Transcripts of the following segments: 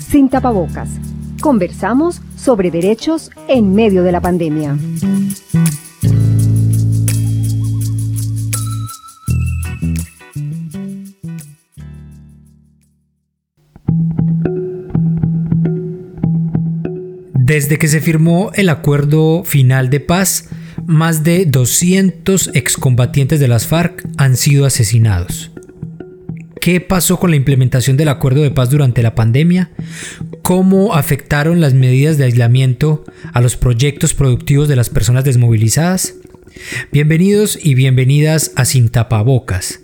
Sin tapabocas. Conversamos sobre derechos en medio de la pandemia. Desde que se firmó el acuerdo final de paz, más de 200 excombatientes de las FARC han sido asesinados. ¿Qué pasó con la implementación del acuerdo de paz durante la pandemia? ¿Cómo afectaron las medidas de aislamiento a los proyectos productivos de las personas desmovilizadas? Bienvenidos y bienvenidas a Sin Tapabocas,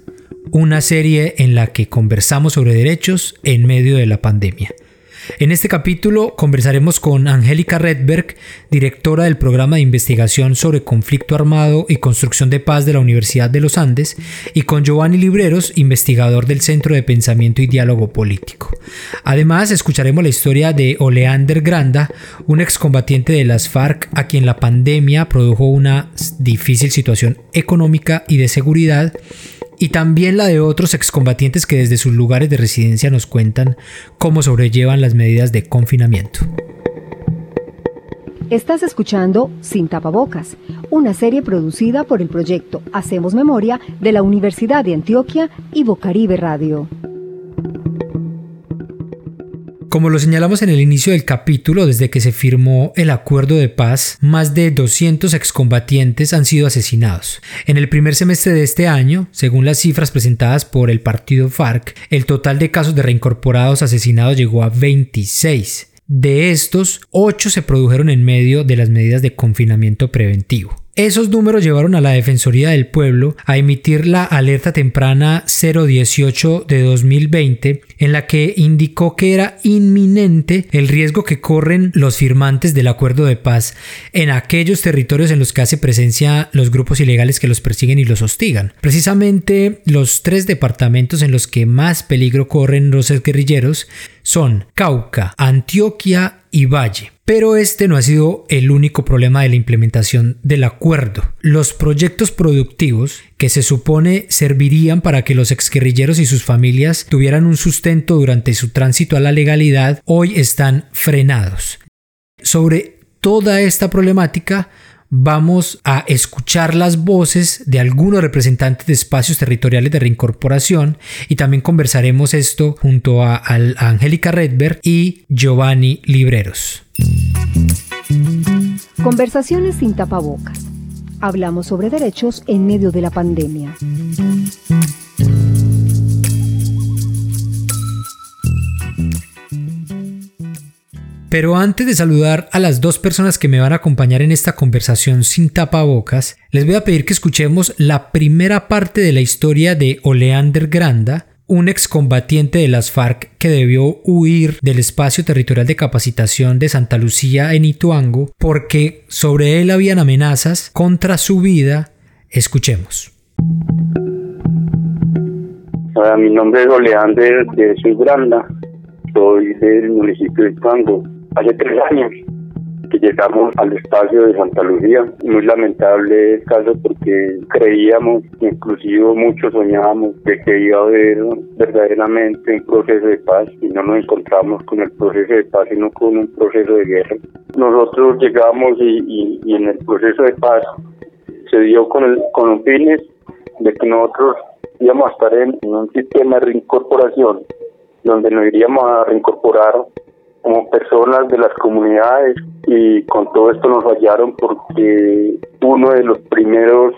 una serie en la que conversamos sobre derechos en medio de la pandemia. En este capítulo conversaremos con Angélica Redberg, directora del programa de investigación sobre conflicto armado y construcción de paz de la Universidad de los Andes, y con Giovanni Libreros, investigador del Centro de Pensamiento y Diálogo Político. Además, escucharemos la historia de Oleander Granda, un excombatiente de las FARC a quien la pandemia produjo una difícil situación económica y de seguridad y también la de otros excombatientes que desde sus lugares de residencia nos cuentan cómo sobrellevan las medidas de confinamiento. Estás escuchando Sin Tapabocas, una serie producida por el proyecto Hacemos Memoria de la Universidad de Antioquia y Bocaribe Radio. Como lo señalamos en el inicio del capítulo, desde que se firmó el acuerdo de paz, más de 200 excombatientes han sido asesinados. En el primer semestre de este año, según las cifras presentadas por el partido FARC, el total de casos de reincorporados asesinados llegó a 26. De estos, 8 se produjeron en medio de las medidas de confinamiento preventivo. Esos números llevaron a la Defensoría del Pueblo a emitir la alerta temprana 018 de 2020 en la que indicó que era inminente el riesgo que corren los firmantes del acuerdo de paz en aquellos territorios en los que hace presencia los grupos ilegales que los persiguen y los hostigan. Precisamente los tres departamentos en los que más peligro corren los guerrilleros son Cauca, Antioquia y Valle. Pero este no ha sido el único problema de la implementación del acuerdo. Los proyectos productivos que se supone servirían para que los exguerrilleros y sus familias tuvieran un sustento durante su tránsito a la legalidad, hoy están frenados. Sobre toda esta problemática vamos a escuchar las voces de algunos representantes de espacios territoriales de reincorporación y también conversaremos esto junto a, a Angélica Redberg y Giovanni Libreros. Conversaciones sin tapabocas. Hablamos sobre derechos en medio de la pandemia. Pero antes de saludar a las dos personas que me van a acompañar en esta conversación sin tapabocas, les voy a pedir que escuchemos la primera parte de la historia de Oleander Granda, un excombatiente de las FARC que debió huir del espacio territorial de capacitación de Santa Lucía en Ituango porque sobre él habían amenazas contra su vida. Escuchemos. mi nombre es Oleander de Granda, soy del municipio de Ituango hace tres años que llegamos al espacio de Santa Lucía. Muy lamentable el caso porque creíamos, inclusive muchos soñábamos, de que iba a haber verdaderamente un proceso de paz y no nos encontramos con el proceso de paz, sino con un proceso de guerra. Nosotros llegamos y, en el proceso de paz se dio con, el, con los fines de que nosotros íbamos a estar en un sistema de reincorporación donde nos iríamos a reincorporar como personas de las comunidades y con todo esto nos fallaron porque uno de los primeros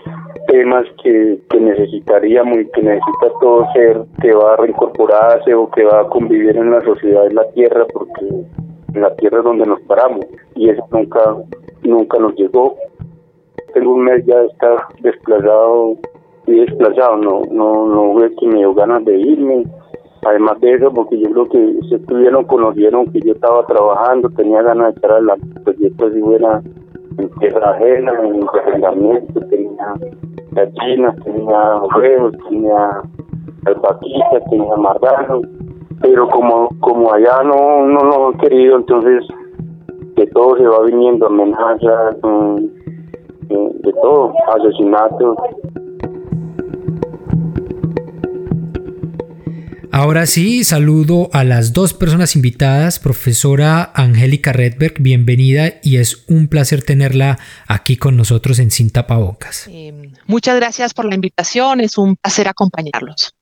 temas que, necesitaríamos y que necesita todo ser que va a reincorporarse o que va a convivir en la sociedad es la tierra porque la tierra es donde nos paramos y eso nunca nunca nos llegó. Tengo un mes ya de estar desplazado y desplazado no no no es que me dio ganas de irme Además de eso, porque yo creo que se estuvieron, conocieron que yo estaba trabajando, tenía ganas de echar la proyecto si fuera en tierra ajena, en arrendamiento, tenía gallinas, tenía huevos, tenía albaquitas, tenía marranos, pero como como allá no, no nos han querido, entonces de todo se va viniendo, amenazas, mm, de todo, asesinatos, Ahora sí, saludo a las dos personas invitadas, profesora Angélica Redberg, bienvenida y es un placer tenerla aquí con nosotros en Sin Tapabocas. Eh, muchas gracias por la invitación, es un placer acompañarlos.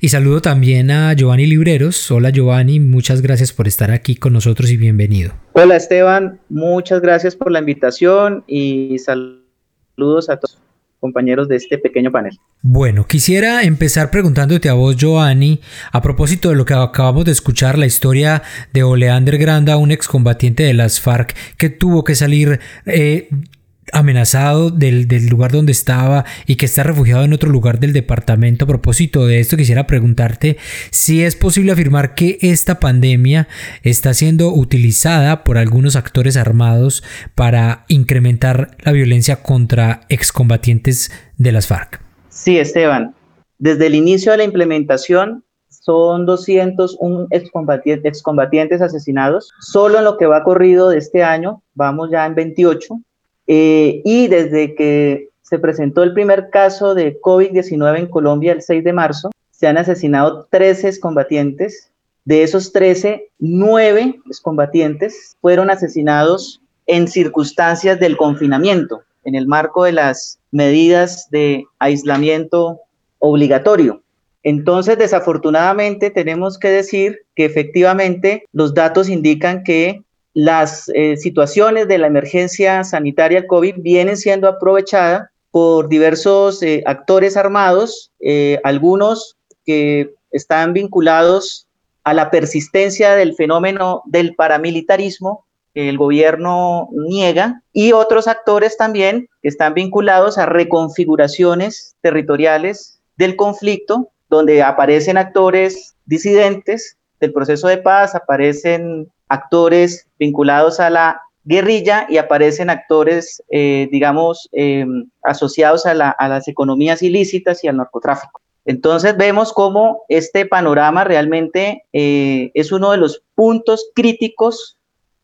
Y saludo también a Giovanni Libreros. Hola Giovanni, muchas gracias por estar aquí con nosotros y bienvenido. Hola Esteban, muchas gracias por la invitación y saludos a todos compañeros de este pequeño panel. Bueno, quisiera empezar preguntándote a vos, Giovanni, a propósito de lo que acabamos de escuchar, la historia de Oleander Granda, un excombatiente de las FARC que tuvo que salir eh, amenazado del, lugar donde estaba y que está refugiado en otro lugar del departamento. A propósito de esto, quisiera preguntarte si es posible afirmar que esta pandemia está siendo utilizada por algunos actores armados para incrementar la violencia contra excombatientes de las FARC. Sí, Esteban. Desde el inicio de la implementación son 201 excombatientes, excombatientes asesinados. Solo en lo que va corrido de este año, vamos ya en 28 eh, y desde que se presentó el primer caso de COVID-19 en Colombia el 6 de marzo, se han asesinado 13 combatientes. De esos 13, 9 combatientes fueron asesinados en circunstancias del confinamiento, en el marco de las medidas de aislamiento obligatorio. Entonces, desafortunadamente, tenemos que decir que efectivamente los datos indican que las eh, situaciones de la emergencia sanitaria COVID vienen siendo aprovechadas por diversos eh, actores armados, eh, algunos que están vinculados a la persistencia del fenómeno del paramilitarismo que el gobierno niega y otros actores también que están vinculados a reconfiguraciones territoriales del conflicto, donde aparecen actores disidentes del proceso de paz, aparecen actores vinculados a la guerrilla y aparecen actores, eh, digamos, eh, asociados a, las economías ilícitas y al narcotráfico. Entonces vemos cómo este panorama realmente eh, es uno de los puntos críticos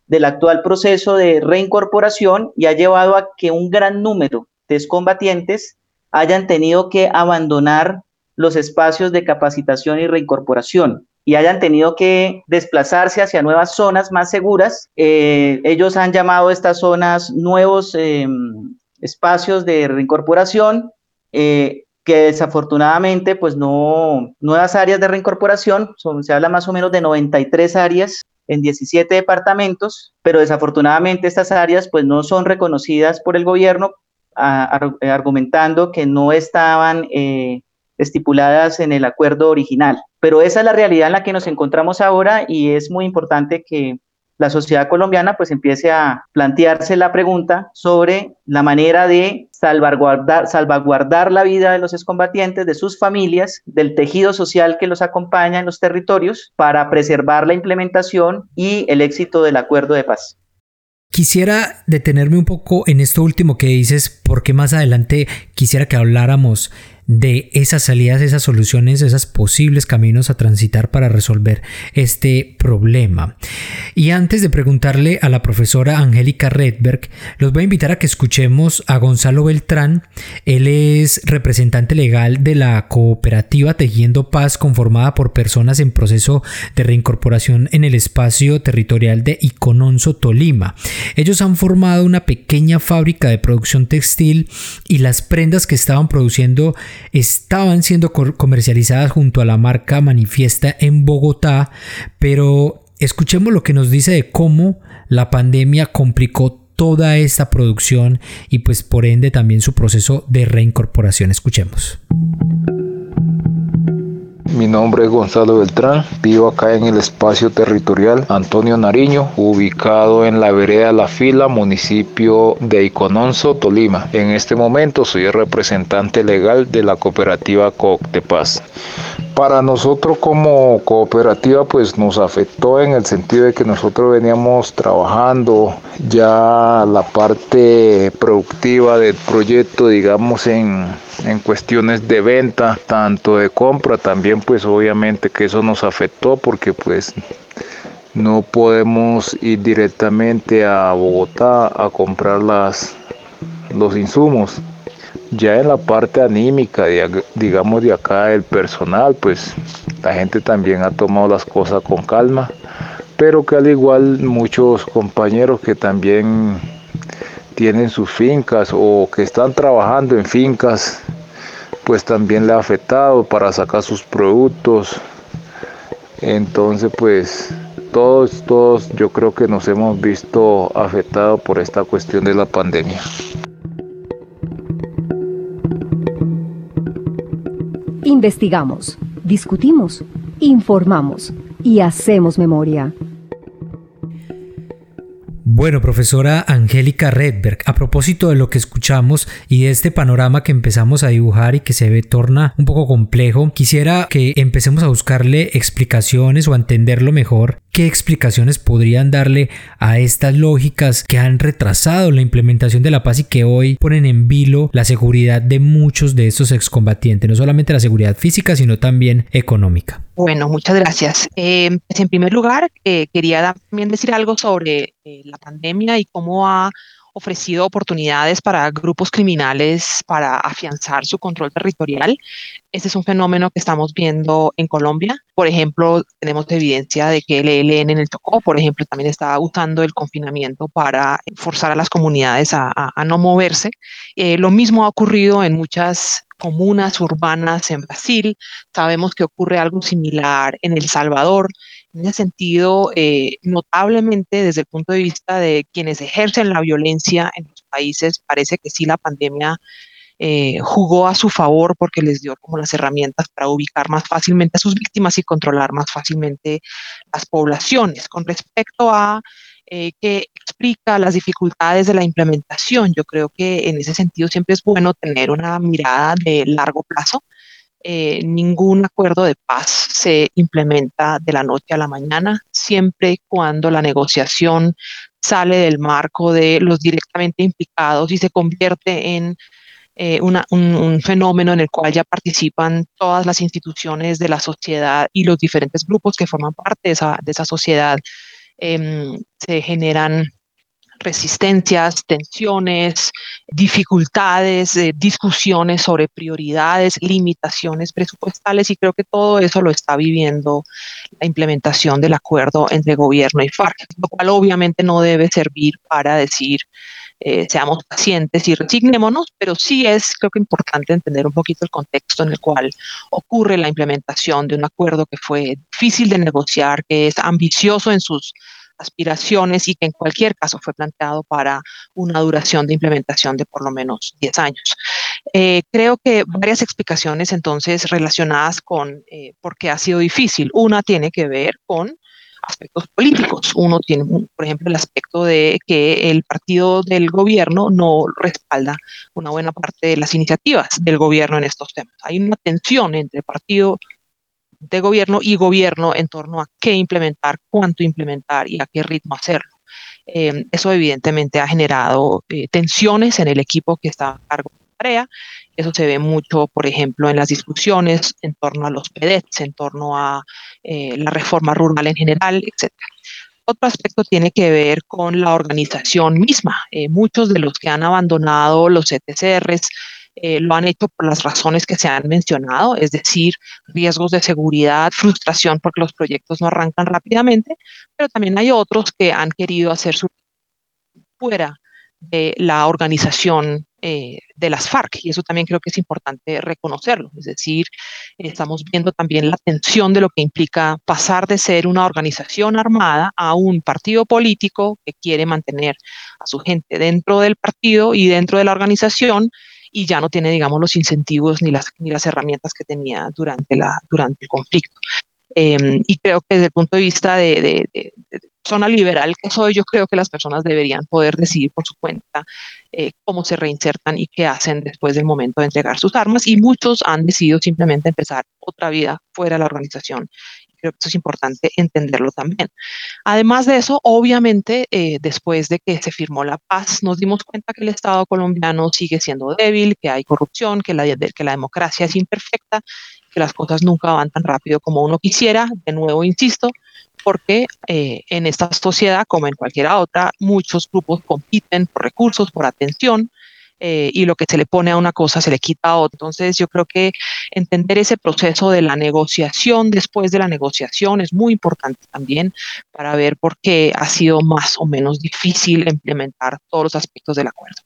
del actual proceso de reincorporación y ha llevado a que un gran número de excombatientes hayan tenido que abandonar los espacios de capacitación y reincorporación y hayan tenido que desplazarse hacia nuevas zonas más seguras. Eh, ellos han llamado estas zonas nuevos em, espacios de reincorporación. Eh, que desafortunadamente, pues no, nuevas áreas de reincorporación, se habla más o menos de 93 áreas en 17 departamentos, pero desafortunadamente estas áreas pues no son reconocidas por el gobierno, argumentando que no estaban eh, estipuladas en el acuerdo original. Pero esa es la realidad en la que nos encontramos ahora y es muy importante que la sociedad colombiana pues empiece a plantearse la pregunta sobre la manera de salvaguardar, salvaguardar la vida de los excombatientes, de sus familias, del tejido social que los acompaña en los territorios para preservar la implementación y el éxito del acuerdo de paz. Quisiera detenerme un poco en esto último que dices, porque más adelante quisiera que habláramos de esas salidas, esas soluciones, esos posibles caminos a transitar para resolver este problema. Y antes de preguntarle a la profesora Angélica Redberg, los voy a invitar a que escuchemos a Gonzalo Beltrán. Él es representante legal de la cooperativa Tejiendo Paz conformada por personas en proceso de reincorporación en el espacio territorial de Icononso, Tolima. Ellos han formado una pequeña fábrica de producción textil y las prendas que estaban produciendo estaban siendo comercializadas junto a la marca Manifiesta en Bogotá, pero escuchemos lo que nos dice de cómo la pandemia complicó toda esta producción y pues por ende también su proceso de reincorporación. Escuchemos. Mi nombre es Gonzalo Beltrán, vivo acá en el espacio territorial Antonio Nariño, ubicado en la vereda La Fila, municipio de Icononso, Tolima. En este momento soy el representante legal de la cooperativa Coctepaz. Para nosotros como cooperativa pues nos afectó en el sentido de que nosotros veníamos trabajando ya la parte productiva del proyecto digamos en, en cuestiones de venta, tanto de compra también pues obviamente que eso nos afectó porque pues no podemos ir directamente a Bogotá a comprar las, los insumos. Ya en la parte anímica, digamos de acá, el personal, pues la gente también ha tomado las cosas con calma, pero que al igual muchos compañeros que también tienen sus fincas o que están trabajando en fincas, pues también le ha afectado para sacar sus productos. Entonces, pues todos, todos yo creo que nos hemos visto afectados por esta cuestión de la pandemia. Investigamos, discutimos, informamos y hacemos memoria. Bueno, profesora Angélica Redberg, a propósito de lo que escuchamos y de este panorama que empezamos a dibujar y que se ve torna un poco complejo, quisiera que empecemos a buscarle explicaciones o a entenderlo mejor. ¿Qué explicaciones podrían darle a estas lógicas que han retrasado la implementación de la paz y que hoy ponen en vilo la seguridad de muchos de estos excombatientes? No solamente la seguridad física, sino también económica. Bueno, muchas gracias. Eh, pues, en primer lugar, eh, quería también decir algo sobre eh, la pandemia y cómo ha ofrecido oportunidades para grupos criminales para afianzar su control territorial. Este es un fenómeno que estamos viendo en Colombia. Por ejemplo, tenemos evidencia de que el ELN en el Tocó, por ejemplo, también está usando el confinamiento para forzar a las comunidades a, no moverse. Eh, lo mismo ha ocurrido en muchas comunas urbanas en Brasil. Sabemos que ocurre algo similar en El Salvador. En ese sentido, eh, notablemente desde el punto de vista de quienes ejercen la violencia en los países, parece que sí la pandemia eh, jugó a su favor porque les dio como las herramientas para ubicar más fácilmente a sus víctimas y controlar más fácilmente las poblaciones. Con respecto a eh, qué explica las dificultades de la implementación, yo creo que en ese sentido siempre es bueno tener una mirada de largo plazo eh, ningún acuerdo de paz se implementa de la noche a la mañana, siempre cuando la negociación sale del marco de los directamente implicados y se convierte en eh, un, fenómeno en el cual ya participan todas las instituciones de la sociedad y los diferentes grupos que forman parte de esa, de esa sociedad. Em, se generan resistencias, tensiones, dificultades, eh, discusiones sobre prioridades, limitaciones presupuestales y creo que todo eso lo está viviendo la implementación del acuerdo entre gobierno y FARC, lo cual obviamente no debe servir para decir eh, seamos pacientes y resignémonos, pero sí es creo que importante entender un poquito el contexto en el cual ocurre la implementación de un acuerdo que fue difícil de negociar, que es ambicioso en sus aspiraciones y que en cualquier caso fue planteado para una duración de implementación de por lo menos 10 años. Eh, creo que varias explicaciones entonces relacionadas con eh, por qué ha sido difícil. Una tiene que ver con aspectos políticos. Uno tiene, por ejemplo, el aspecto de que el partido del gobierno no respalda una buena parte de las iniciativas del gobierno en estos temas. Hay una tensión entre partido de gobierno y gobierno en torno a qué implementar, cuánto implementar y a qué ritmo hacerlo. Eh, eso evidentemente ha generado eh, tensiones en el equipo que está a cargo de la tarea. Eso se ve mucho, por ejemplo, en las discusiones en torno a los PEDETs, en torno a eh, la reforma rural en general, etc. Otro aspecto tiene que ver con la organización misma. muchos de los que han abandonado los ETCRs eh, lo han hecho por las razones que se han mencionado, es decir, riesgos de seguridad, frustración porque los proyectos no arrancan rápidamente, pero también hay otros que han querido hacer su fuera de la organización eh, de las FARC y eso también creo que es importante reconocerlo. Es decir, estamos viendo también la tensión de lo que implica pasar de ser una organización armada a un partido político que quiere mantener a su gente dentro del partido y dentro de la organización y ya no tiene, digamos, los incentivos ni las, ni las herramientas que tenía durante, la, durante el conflicto. Em, y creo que desde el punto de vista de, zona liberal que soy, yo creo que las personas deberían poder decidir por su cuenta eh, cómo se reinsertan y qué hacen después del momento de entregar sus armas. Y muchos han decidido simplemente empezar otra vida fuera de la organización Creo que eso es importante entenderlo también. Además de eso, obviamente, eh, después de que se firmó la paz, nos dimos cuenta que el Estado colombiano sigue siendo débil, que hay corrupción, que la, que la democracia es imperfecta, que las cosas nunca van tan rápido como uno quisiera. De nuevo, insisto, porque eh, en esta sociedad, como en cualquier otra, muchos grupos compiten por recursos, por atención, eh, y lo que se le pone a una cosa se le quita a otra. Entonces yo creo que entender ese proceso de la negociación después de la negociación es muy importante también para ver por qué ha sido más o menos difícil implementar todos los aspectos del acuerdo.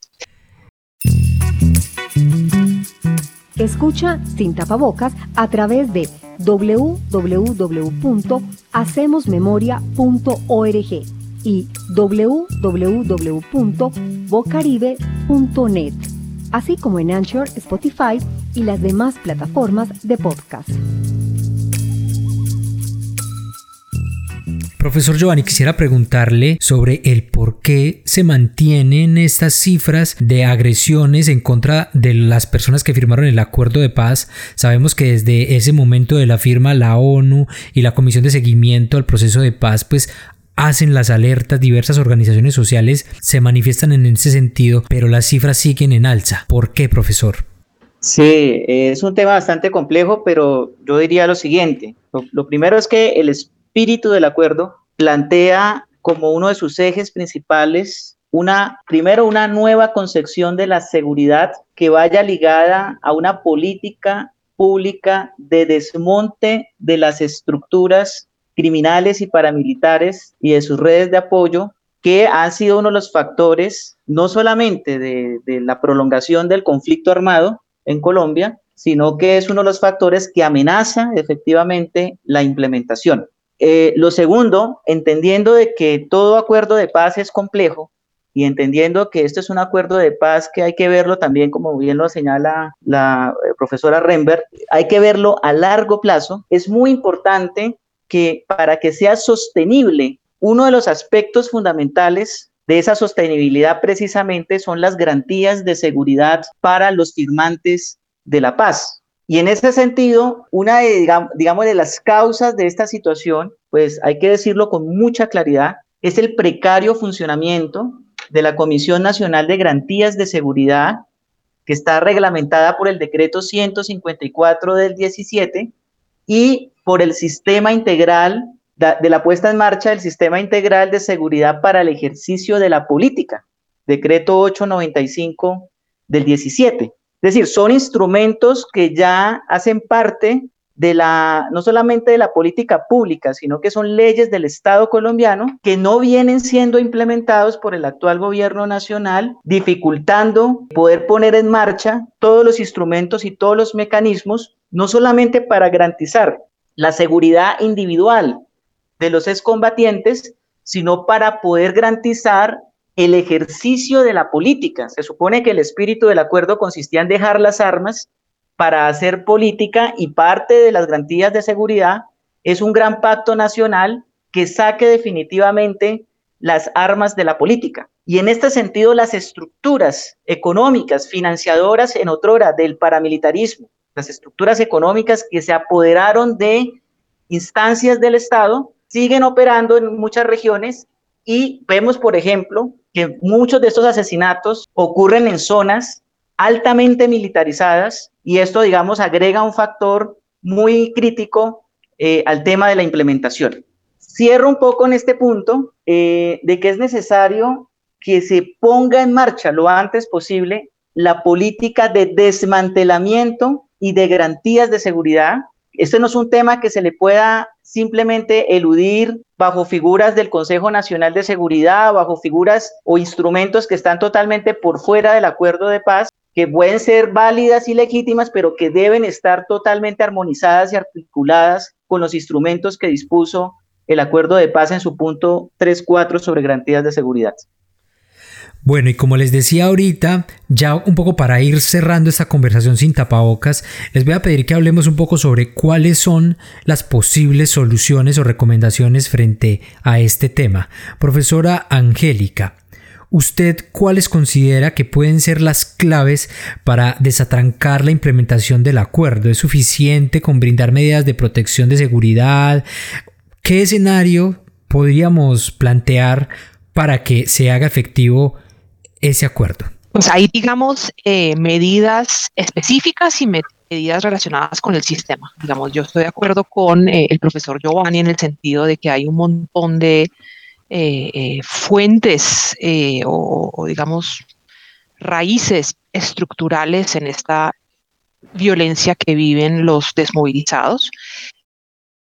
Escucha Sin Tapabocas a través de www.hacemosmemoria.org y www.bocaribe.net, así como en Anchor, Spotify y las demás plataformas de podcast. Profesor Giovanni, quisiera preguntarle sobre el por qué se mantienen estas cifras de agresiones en contra de las personas que firmaron el acuerdo de paz. Sabemos que desde ese momento de la firma la ONU y la Comisión de Seguimiento al Proceso de Paz pues hacen las alertas, diversas organizaciones sociales se manifiestan en ese sentido, pero las cifras siguen en alza. ¿Por qué, profesor? Sí, es un tema bastante complejo, pero yo diría lo siguiente. Lo, primero es que el espíritu del acuerdo plantea como uno de sus ejes principales una, primero, una nueva concepción de la seguridad que vaya ligada a una política pública de desmonte de las estructuras criminales y paramilitares y de sus redes de apoyo que han sido uno de los factores no solamente de, la prolongación del conflicto armado en Colombia, sino que es uno de los factores que amenaza efectivamente la implementación. Eh, lo segundo, entendiendo de que todo acuerdo de paz es complejo y entendiendo que esto es un acuerdo de paz que hay que verlo también, como bien lo señala la eh, profesora Remberg, hay que verlo a largo plazo, es muy importante que para que sea sostenible, uno de los aspectos fundamentales de esa sostenibilidad precisamente son las garantías de seguridad para los firmantes de la paz. Y en ese sentido, una de, digamos, de las causas de esta situación, pues hay que decirlo con mucha claridad, es el precario funcionamiento de la Comisión Nacional de Garantías de Seguridad, que está reglamentada por el decreto 154 del 17 y por el sistema integral de la puesta en marcha del sistema integral de seguridad para el ejercicio de la política, decreto 895 del 17. Es decir, son instrumentos que ya hacen parte no solamente de la política pública, sino que son leyes del Estado colombiano que no vienen siendo implementados por el actual gobierno nacional, dificultando poder poner en marcha todos los instrumentos y todos los mecanismos, no solamente para garantizar la seguridad individual de los excombatientes, sino para poder garantizar el ejercicio de la política. Se supone que el espíritu del acuerdo consistía en dejar las armas para hacer política y parte de las garantías de seguridad es un gran pacto nacional que saque definitivamente las armas de la política. Y en este sentido, las estructuras económicas, financiadoras en otrora del paramilitarismo, las estructuras económicas que se apoderaron de instancias del Estado, siguen operando en muchas regiones y vemos, por ejemplo, que muchos de estos asesinatos ocurren en zonas altamente militarizadas y esto, digamos, agrega un factor muy crítico eh, al tema de la implementación. Cierro un poco en este punto eh, de que es necesario que se ponga en marcha lo antes posible la política de desmantelamiento y de garantías de seguridad. Este no es un tema que se le pueda simplemente eludir bajo figuras del Consejo Nacional de Seguridad, bajo figuras o instrumentos que están totalmente por fuera del acuerdo de paz, que pueden ser válidas y legítimas, pero que deben estar totalmente armonizadas y articuladas con los instrumentos que dispuso el acuerdo de paz en su punto 3.4 sobre garantías de seguridad. Bueno, y como les decía ahorita, ya un poco para ir cerrando esta conversación sin tapabocas, les voy a pedir que hablemos un poco sobre cuáles son las posibles soluciones o recomendaciones frente a este tema. Profesora Angélica, ¿usted cuáles considera que pueden ser las claves para desatrancar la implementación del acuerdo? ¿Es suficiente con brindar medidas de protección de seguridad? ¿Qué escenario podríamos plantear para que se haga efectivo ese acuerdo? Pues hay, digamos, eh, medidas específicas y medidas relacionadas con el sistema. Digamos, yo estoy de acuerdo con eh, el profesor Giovanni en el sentido de que hay un montón de fuentes o, digamos, raíces estructurales en esta violencia que viven los desmovilizados.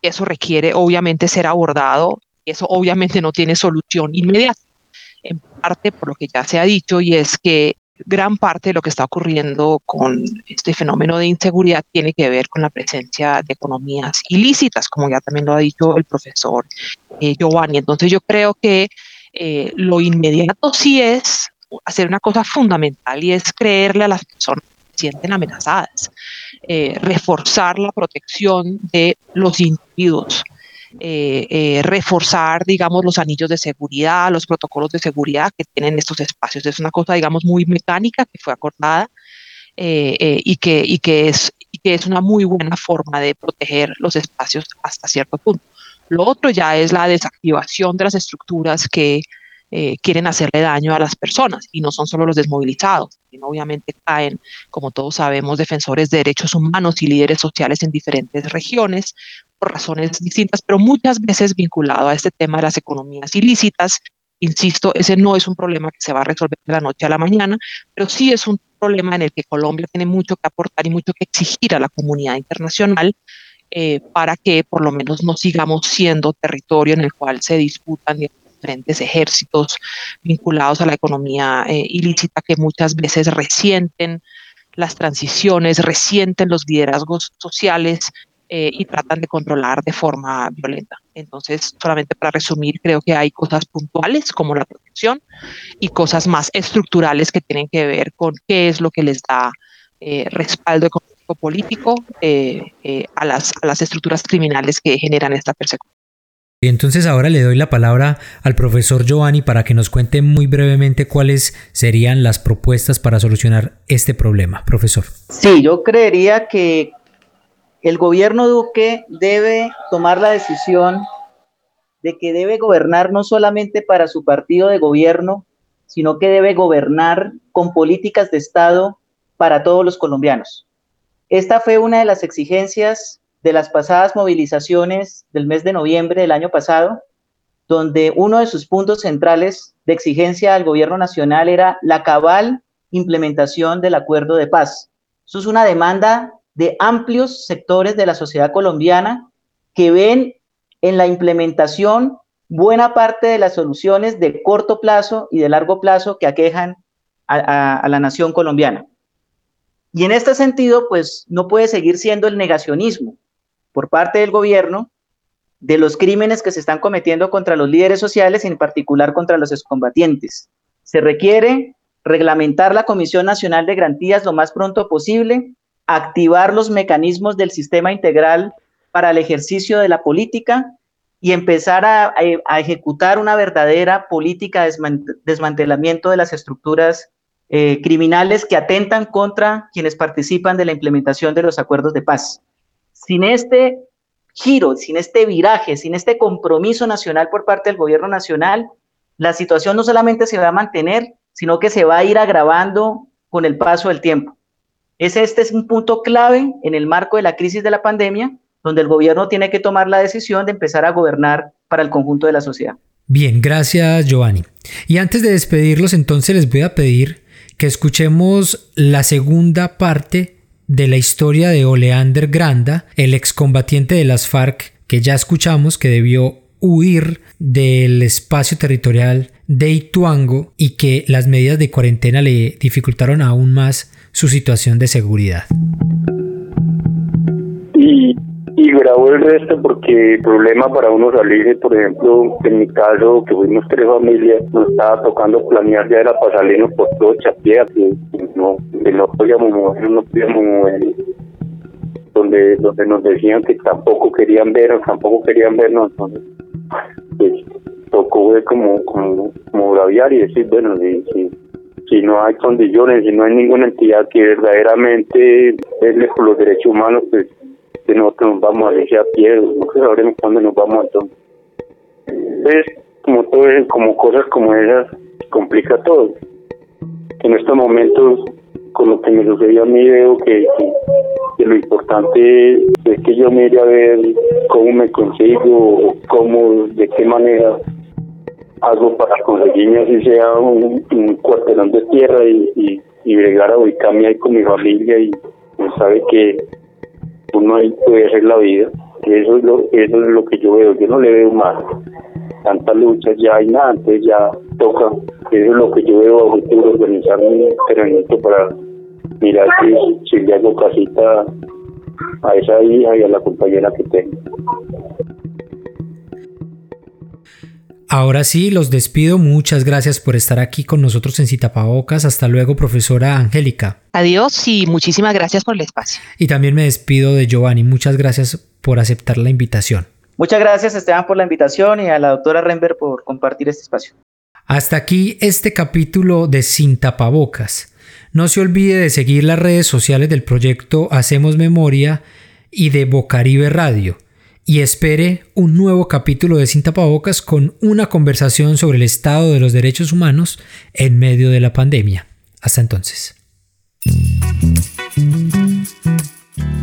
Eso requiere obviamente ser abordado, eso obviamente no tiene solución inmediata, en parte por lo que ya se ha dicho, y es que gran parte de lo que está ocurriendo con este fenómeno de inseguridad tiene que ver con la presencia de economías ilícitas, como ya también lo ha dicho el profesor eh, Giovanni. Entonces yo creo que eh, lo inmediato sí es hacer una cosa fundamental y es creerle a las personas que se sienten amenazadas, eh, reforzar la protección de los individuos. Eh, eh, reforzar, digamos, los anillos de seguridad, los protocolos de seguridad que tienen estos espacios. Es una cosa, digamos, muy mecánica que fue acordada y, que, y, que es, una muy buena forma de proteger los espacios hasta cierto punto. Lo otro ya es la desactivación de las estructuras que eh, quieren hacerle daño a las personas y no son solo los desmovilizados, sino obviamente caen, como todos sabemos, defensores de derechos humanos y líderes sociales en diferentes regiones por razones distintas, pero muchas veces vinculado a este tema de las economías ilícitas. Insisto, ese no es un problema que se va a resolver de la noche a la mañana, pero sí es un problema en el que Colombia tiene mucho que aportar y mucho que exigir a la comunidad internacional eh, para que por lo menos no sigamos siendo territorio en el cual se disputan diferentes ejércitos vinculados a la economía eh, ilícita que muchas veces resienten las transiciones, resienten los liderazgos sociales eh, y tratan de controlar de forma violenta. Entonces, solamente para resumir, creo que hay cosas puntuales como la protección y cosas más estructurales que tienen que ver con qué es lo que les da eh, respaldo económico político a, las, a las estructuras criminales que generan esta persecución. Y entonces ahora le doy la palabra al profesor Giovanni para que nos cuente muy brevemente cuáles serían las propuestas para solucionar este problema. Profesor. Sí, yo creería que el gobierno Duque debe tomar la decisión de que debe gobernar no solamente para su partido de gobierno, sino que debe gobernar con políticas de Estado para todos los colombianos. Esta fue una de las exigencias de las pasadas movilizaciones del mes de noviembre del año pasado, donde uno de sus puntos centrales de exigencia al gobierno nacional era la cabal implementación del acuerdo de paz. Eso es una demanda de amplios sectores de la sociedad colombiana que ven en la implementación buena parte de las soluciones de corto plazo y de largo plazo que aquejan a, la nación colombiana. Y en este sentido, pues no puede seguir siendo el negacionismo, por parte del gobierno de los crímenes que se están cometiendo contra los líderes sociales en particular contra los excombatientes. Se requiere reglamentar la Comisión Nacional de Garantías lo más pronto posible, activar los mecanismos del sistema integral para el ejercicio de la política y empezar a, ejecutar una verdadera política de desmantelamiento de las estructuras eh, criminales que atentan contra quienes participan de la implementación de los acuerdos de paz. Sin este giro, sin este viraje, sin este compromiso nacional por parte del gobierno nacional, la situación no solamente se va a mantener, sino que se va a ir agravando con el paso del tiempo. Ese, este es un punto clave en el marco de la crisis de la pandemia, donde el gobierno tiene que tomar la decisión de empezar a gobernar para el conjunto de la sociedad. Bien, gracias Giovanni. Y antes de despedirlos, entonces les voy a pedir que escuchemos la segunda parte de la historia de Oleander Granda, el excombatiente de las FARC que ya escuchamos que debió huir del espacio territorial de Ituango y que las medidas de cuarentena le dificultaron aún más su situación de seguridad y grabo el resto porque el problema para uno salir, por ejemplo, en mi caso, que fuimos tres familias, nos estaba tocando planear ya era para salirnos por todo Chapea, que no, no podíamos mover, no podíamos mover donde donde nos decían que tampoco querían vernos, tampoco querían vernos, entonces pues tocó ver como como, como braviar y decir, bueno, si, si, si no hay condiciones, si no hay ninguna entidad que verdaderamente es por los derechos humanos, pues que nosotros nos vamos a dejar a pie, no sabremos cuándo nos vamos entonces. Es como todo, como cosas como esas, complica todo. En estos momentos, con lo que me sucedió a mí, veo que, lo importante es que yo mire a ver cómo me consigo, cómo, de qué manera hago para conseguirme así sea un, cuartelón de tierra y, y, bregar a ubicarme ahí con mi familia y sabe que uno ahí puede hacer la vida. Eso es lo, eso es lo que yo veo, yo no le veo más. Tantas luchas ya hay nada, entonces ya toca. Eso es lo que yo veo a futuro, organizar un entrenamiento para mirar si, si le hago casita a esa hija y a la compañera que tengo. Ahora sí, los despido. Muchas gracias por estar aquí con nosotros en Citapabocas. Hasta luego, profesora Angélica. Adiós y muchísimas gracias por el espacio. Y también me despido de Giovanni. Muchas gracias por aceptar la invitación. Muchas gracias, Esteban, por la invitación y a la doctora Renber por compartir este espacio. Hasta aquí este capítulo de Sin Tapabocas. No se olvide de seguir las redes sociales del proyecto Hacemos Memoria y de Bocaribe Radio y espere un nuevo capítulo de Sin Tapabocas con una conversación sobre el estado de los derechos humanos en medio de la pandemia. Hasta entonces.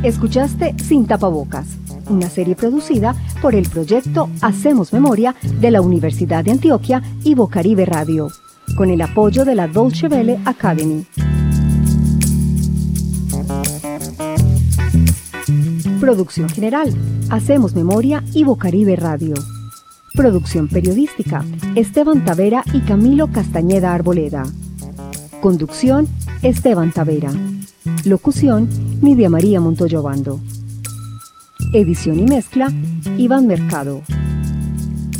Escuchaste Sin Tapabocas, una serie producida por el proyecto Hacemos Memoria de la Universidad de Antioquia y Bocaribe Radio, con el apoyo de la Dolce Vele Academy. Producción general, Hacemos Memoria y Bocaribe Radio. Producción periodística, Esteban Tavera y Camilo Castañeda Arboleda. Conducción, Esteban Tavera. Locución, Nidia María Montoyo Bando. Edición y mezcla, Iván Mercado.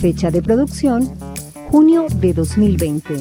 Fecha de producción, junio de 2020.